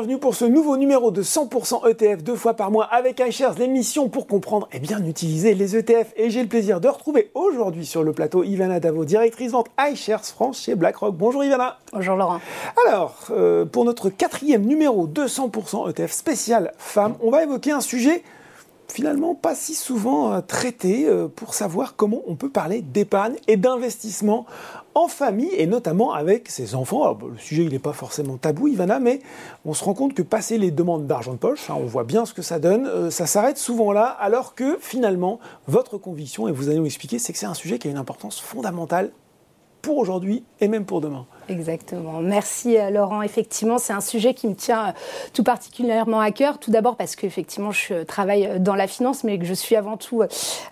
Bienvenue pour ce nouveau numéro de 100% ETF deux fois par mois avec iShares, l'émission pour comprendre et bien utiliser les ETF. Et j'ai le plaisir de retrouver aujourd'hui sur le plateau Ivana Davo, directrice vente iShares France chez BlackRock. Bonjour Ivana. Bonjour Laurent. Alors, euh, pour notre quatrième numéro de 100% ETF spécial femmes, on va évoquer un sujet finalement pas si souvent euh, traité euh, pour savoir comment on peut parler d'épargne et d'investissement en famille et notamment avec ses enfants. le sujet il n'est pas forcément tabou Ivana, mais on se rend compte que passer les demandes d'argent de poche, hein, on voit bien ce que ça donne, euh, ça s'arrête souvent là alors que finalement votre conviction, et vous allez nous expliquer, c'est que c'est un sujet qui a une importance fondamentale pour aujourd'hui et même pour demain. Exactement. Merci euh, Laurent. Effectivement, c'est un sujet qui me tient euh, tout particulièrement à cœur. Tout d'abord parce qu'effectivement, je travaille euh, dans la finance, mais que je suis avant tout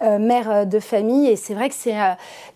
mère de famille. Et c'est vrai que c'est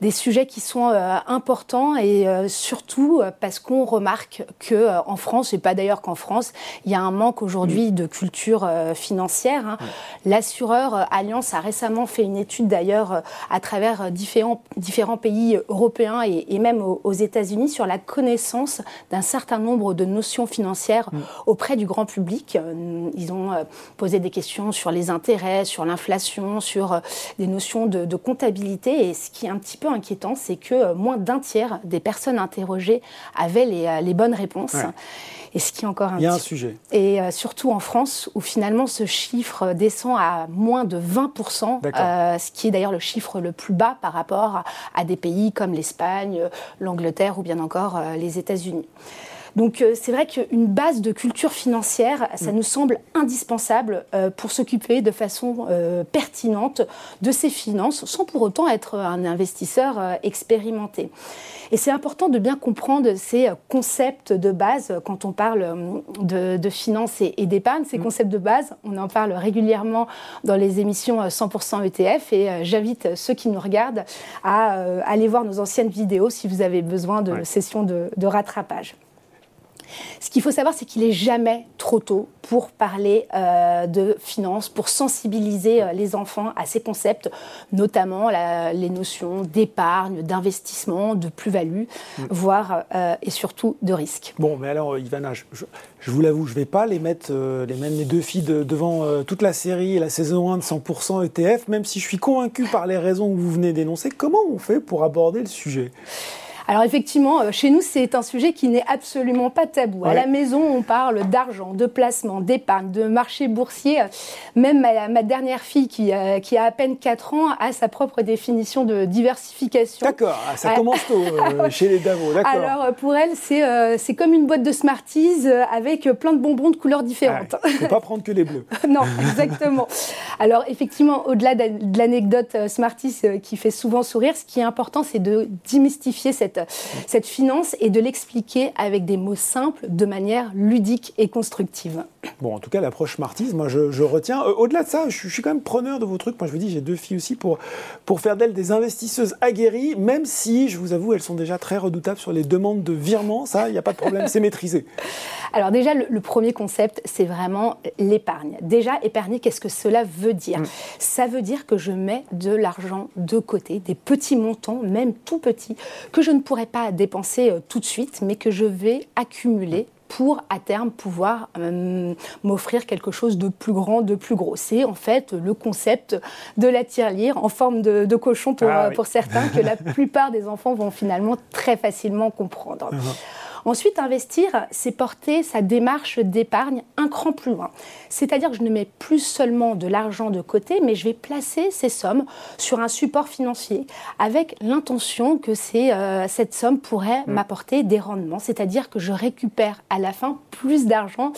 des sujets qui sont importants et surtout parce qu'on remarque que en France, et pas d'ailleurs qu'en France, il y a un manque aujourd'hui de culture financière. Hein. L'assureur Alliance a récemment fait une étude d'ailleurs à travers différents, différents pays européens et, même aux, aux États-Unis sur la connaissance d'un certain nombre de notions financières mm. auprès du grand public. Euh, ils ont euh, posé des questions sur les intérêts, sur l'inflation, sur euh, des notions de, comptabilité. Et ce qui est un petit peu inquiétant, c'est que moins d'un tiers des personnes interrogées avaient les, bonnes réponses. Et ce qui est encore un, Il y a un sujet. Et surtout en France, où finalement ce chiffre descend à moins de 20%, ce qui est d'ailleurs le chiffre le plus bas par rapport à des pays comme l'Espagne, l'Angleterre ou bien encore euh, les États-Unis. Donc euh, c'est vrai qu'une base de culture financière, ça mm. nous semble indispensable euh, pour s'occuper de façon pertinente de ses finances, sans pour autant être un investisseur expérimenté. Et c'est important de bien comprendre ces concepts de base quand on parle de, finances et, d'épargne. Ces mm. concepts de base, on en parle régulièrement dans les émissions 100% ETF et j'invite ceux qui nous regardent à aller voir nos anciennes vidéos si vous avez besoin de sessions de rattrapage. Ce qu'il faut savoir, c'est qu'il n'est jamais trop tôt pour parler euh, de finances, pour sensibiliser euh, les enfants à ces concepts, notamment les notions d'épargne, d'investissement, de plus-value, mm. voire euh, et surtout de risque. Bon, mais alors, Ivana, je, vous l'avoue, je ne vais pas les mettre, les, mêmes les deux filles devant toute la série la saison 1 de 100% ETF, même si je suis convaincu par les raisons que vous venez d'énoncer. Comment on fait pour aborder le sujet? Alors effectivement, euh, chez nous, c'est un sujet qui n'est absolument pas tabou. À la maison, on parle d'argent, de placement, d'épargne, de marché boursier. Même ma, dernière fille, qui, euh, qui, a à peine 4 ans, a sa propre définition de diversification. D'accord, ah, ça commence tôt euh, chez les Davo, Alors pour elle, c'est comme une boîte de Smarties avec plein de bonbons de couleurs différentes. Il ne faut pas prendre que les bleus. non, exactement. Alors effectivement, au-delà de l'anecdote Smarties qui fait souvent sourire, ce qui est important, c'est de démystifier cette cette, finance et de l'expliquer avec des mots simples, de manière ludique et constructive. Bon, en tout cas, l'approche Smarties, moi, je, retiens. Euh, au-delà de ça, je, suis quand même preneur de vos trucs. Moi, je vous dis, j'ai deux filles aussi pour, pour faire d'elles des investisseuses aguerries, même si, je vous avoue, elles sont déjà très redoutables sur les demandes de virement. Ça, il n'y a pas de problème, c'est maîtrisé. Alors déjà, le, premier concept, c'est vraiment l'épargne. Déjà, épargner, qu'est-ce que cela veut dire mm. Ça veut dire que je mets de l'argent de côté, des petits montants, même tout petits, que je ne pourrais pas dépenser euh, tout de suite, mais que je vais accumuler pour à terme pouvoir euh, m'offrir quelque chose de plus grand, de plus gros. C'est en fait le concept de la tirelire en forme de, cochon pour, ah euh, pour certains que la plupart des enfants vont finalement très facilement comprendre. Uh-huh. Ensuite, investir, c'est porter sa démarche d'épargne un cran plus loin. C'est-à-dire que je ne mets plus seulement de l'argent de côté, mais je vais placer ces sommes sur un support financier avec l'intention que euh, cette somme pourrait mm. m'apporter des rendements. C'est-à-dire que je récupère à la fin plus d'argent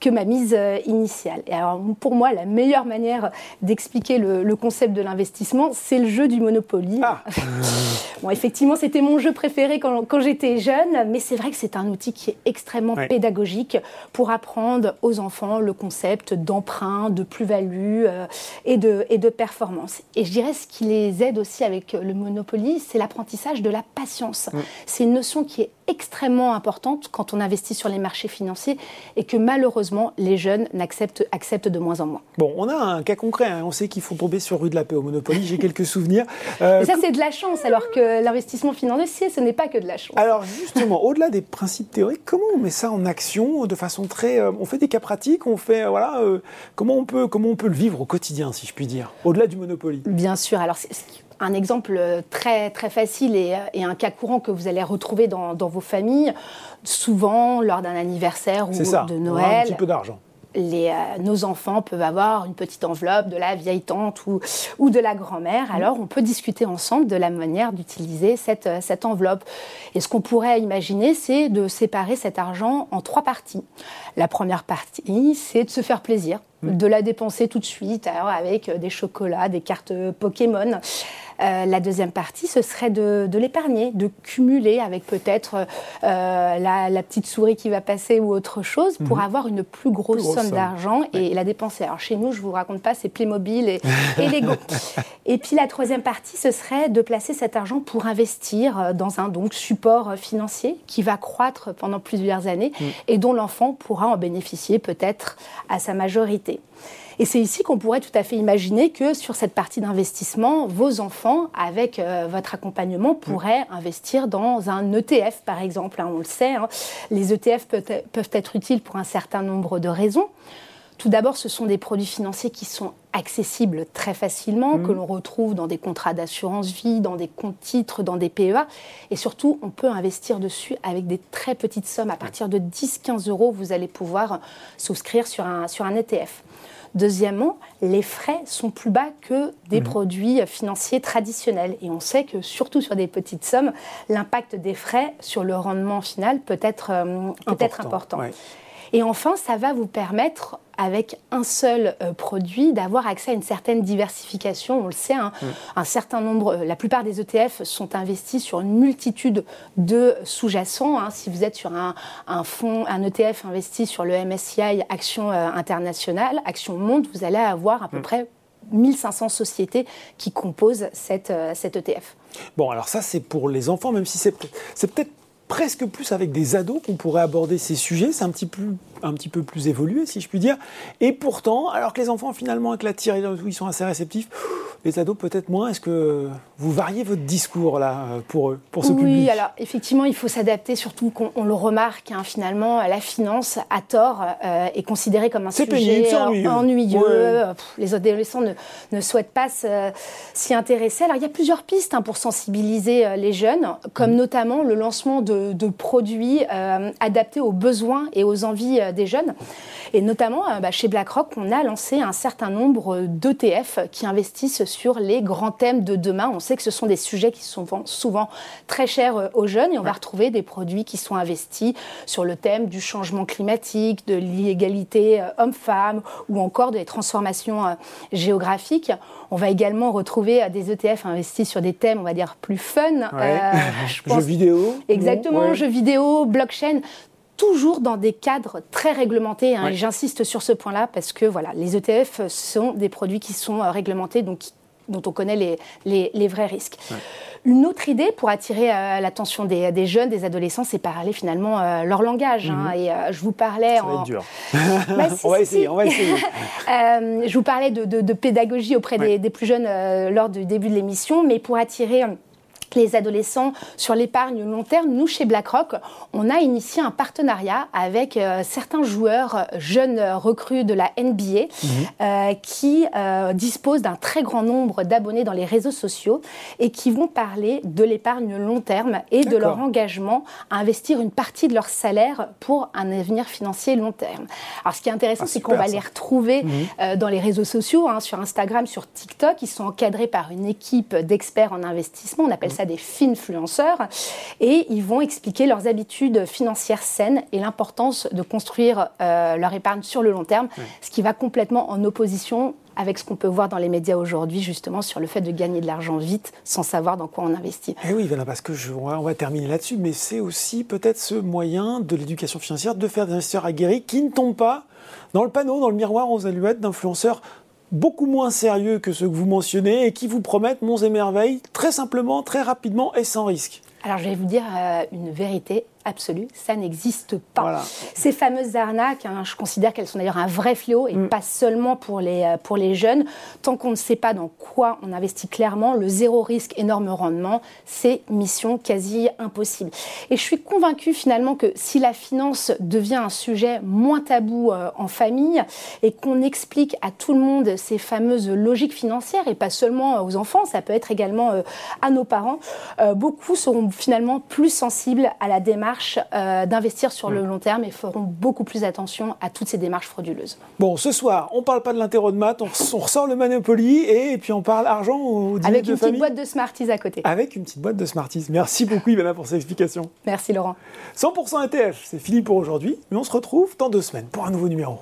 que ma mise euh, initiale. Et alors, pour moi, la meilleure manière d'expliquer le, concept de l'investissement, c'est le jeu du Monopoly. Ah. bon, effectivement, c'était mon jeu préféré quand, quand j'étais jeune, mais c'est vrai que c'est c'est un outil qui est extrêmement pédagogique pour apprendre aux enfants le concept d'emprunt, de plus-value euh, et, de, et de performance. Et je dirais ce qui les aide aussi avec le Monopoly, c'est l'apprentissage de la patience. C'est une notion qui est extrêmement importante quand on investit sur les marchés financiers et que malheureusement les jeunes n'acceptent acceptent de moins en moins. Bon, on a un cas concret, hein. on sait qu'il faut tomber sur rue de la paix au Monopoly, j'ai quelques souvenirs. Euh, ça c'est de la chance, alors que l'investissement financier, ce n'est pas que de la chance. Alors justement, au-delà des principes théoriques, comment on met ça en action de façon très... Euh, on fait des cas pratiques, on fait... voilà, euh, comment, on peut, comment on peut le vivre au quotidien, si je puis dire, au-delà du Monopoly? Bien sûr, alors un exemple très, très facile et, un cas courant que vous allez retrouver dans, vos familles, souvent lors d'un anniversaire ou de Noël. Un petit peu d'argent. Les, euh, nos enfants peuvent avoir une petite enveloppe de la vieille tante ou, ou de la grand-mère. Mm. Alors, on peut discuter ensemble de la manière d'utiliser cette, euh, cette enveloppe. Et ce qu'on pourrait imaginer, c'est de séparer cet argent en trois parties. La première partie, c'est de se faire plaisir, de la dépenser tout de suite avec des chocolats, des cartes Pokémon. Euh, la deuxième partie, ce serait de, l'épargner, de cumuler avec peut-être euh, la, petite souris qui va passer ou autre chose pour mhm. avoir une plus grosse, somme, d'argent et la dépenser. Alors chez nous, je ne vous raconte pas, c'est Playmobil et, et Lego. et puis la troisième partie, ce serait de placer cet argent pour investir euh, dans un donc, support financier qui va croître pendant plusieurs années mm. et dont l'enfant pourra en bénéficier peut-être à sa majorité. Et c'est ici qu'on pourrait tout à fait imaginer que sur cette partie d'investissement, vos enfants, avec euh, votre accompagnement, pourraient investir dans un ETF, par exemple. Hein, on le sait, hein. les ETF peuvent être utiles pour un certain nombre de raisons. Tout d'abord, ce sont des produits financiers qui sont accessibles très facilement, mmh. que l'on retrouve dans des contrats d'assurance vie, dans des comptes titres, dans des PEA. Et surtout, on peut investir dessus avec des très petites sommes. À partir de 10-15 euros, vous allez pouvoir souscrire sur un, sur un ETF. Deuxièmement, les frais sont plus bas que des mmh. produits financiers traditionnels. Et on sait que surtout sur des petites sommes, l'impact des frais sur le rendement final peut être, euh, important. Et enfin, ça va vous permettre, avec un seul euh, produit, d'avoir accès à une certaine diversification. On le sait, hein, mm. un certain nombre, euh, la plupart des ETF sont investis sur une multitude de sous-jacents. Hein. Si vous êtes sur un, fonds, un ETF investi sur le MSCI Action euh, Internationale, Action Monde, vous allez avoir à peu mm. près 1500 sociétés qui composent cette, cet ETF. Bon, alors ça, c'est pour les enfants, même si c'est peut-être presque plus avec des ados qu'on pourrait aborder ces sujets. C'est un petit, peu, un petit peu plus évolué, si je puis dire. Et pourtant, alors que les enfants, finalement, avec la tire, ils sont assez réceptifs, les ados peut-être moins. Est-ce que vous variez votre discours là pour eux, pour ce oui, public? Oui, alors effectivement, il faut s'adapter, surtout qu'on le remarque, hein, finalement, la finance, à tort, euh, est considérée comme un sujet ennuyeux. les adolescents ne, ne souhaitent pas s'y intéresser. Alors il y a plusieurs pistes hein, pour sensibiliser euh, les jeunes, comme mm. notamment le lancement de, produits euh, adaptés aux besoins et aux envies des jeunes. Et notamment, bah, chez BlackRock, on a lancé un certain nombre d'ETF qui investissent sur les grands thèmes de demain. On sait que ce sont des sujets qui sont souvent très chers euh, aux jeunes et on va retrouver des produits qui sont investis sur le thème du changement climatique, de l'égalité euh, homme-femme ou encore des transformations euh, géographiques. On va également retrouver des ETF investis sur des thèmes, on va dire, plus fun. jeux vidéo. Exactement, jeux vidéo, blockchain toujours dans des cadres très réglementés. Hein, et j'insiste sur ce point-là parce que voilà, les ETF sont des produits qui sont réglementés, donc dont on connaît les, les, vrais risques. Une autre idée pour attirer euh, l'attention des, des, jeunes, des adolescents, c'est parler finalement euh, leur langage. Hein. Mhm. Et euh, je vous parlais Ça Va être dur. Bah, on, va essayer, on va essayer, je vous parlais de, de, pédagogie auprès des, des, plus jeunes lors du début de l'émission, mais pour attirer les adolescents sur l'épargne long terme, nous chez BlackRock, on a initié un partenariat avec euh, certains joueurs euh, jeunes recrues de la NBA mhm. euh, qui disposent d'un très grand nombre d'abonnés dans les réseaux sociaux et qui vont parler de l'épargne long terme et de leur engagement à investir une partie de leur salaire pour un avenir financier long terme. Alors ce qui est intéressant, ah, c'est qu'on va les retrouver mhm. dans les réseaux sociaux, hein, sur Instagram, sur TikTok. Ils sont encadrés par une équipe d'experts en investissement. On appelle ça des finfluenceurs et ils vont expliquer leurs habitudes financières saines et l'importance de construire euh, leur épargne sur le long terme, ce qui va complètement en opposition avec ce qu'on peut voir dans les médias aujourd'hui, justement, sur le fait de gagner de l'argent vite sans savoir dans quoi on investit. Eh oui, parce que je, on va terminer là-dessus, mais c'est aussi peut-être ce moyen de l'éducation financière de faire des investisseurs aguerris qui ne tombent pas dans le panneau, dans le miroir aux alouettes d'influenceurs beaucoup moins sérieux que ceux que vous mentionnez et qui vous promettent monts et merveilles très simplement, très rapidement et sans risque. Alors je vais vous dire euh, une vérité, absolue, ça n'existe pas. Ces fameuses arnaques, hein, je considère qu'elles sont d'ailleurs un vrai fléau et mm. pas seulement pour les, euh, pour les jeunes. Tant qu'on ne sait pas dans quoi on investit clairement, le zéro risque, énorme rendement, c'est mission quasi impossible. Et je suis convaincue finalement que si la finance devient un sujet moins tabou euh, en famille et qu'on explique à tout le monde ces fameuses logiques financières et pas seulement aux enfants, ça peut être également euh, à nos parents, beaucoup seront finalement plus sensibles à la démarche euh, d'investir sur le long terme et feront beaucoup plus attention à toutes ces démarches frauduleuses. Bon, ce soir, on ne parle pas de l'interro de maths, on, ressort le Monopoly et, puis on parle argent au dîner Avec une petite boîte de Smarties à côté. Avec une petite boîte de Smarties. Merci beaucoup Ivana pour ces explications. Merci Laurent. 100% ETF, c'est fini pour aujourd'hui, mais on se retrouve dans deux semaines pour un nouveau numéro.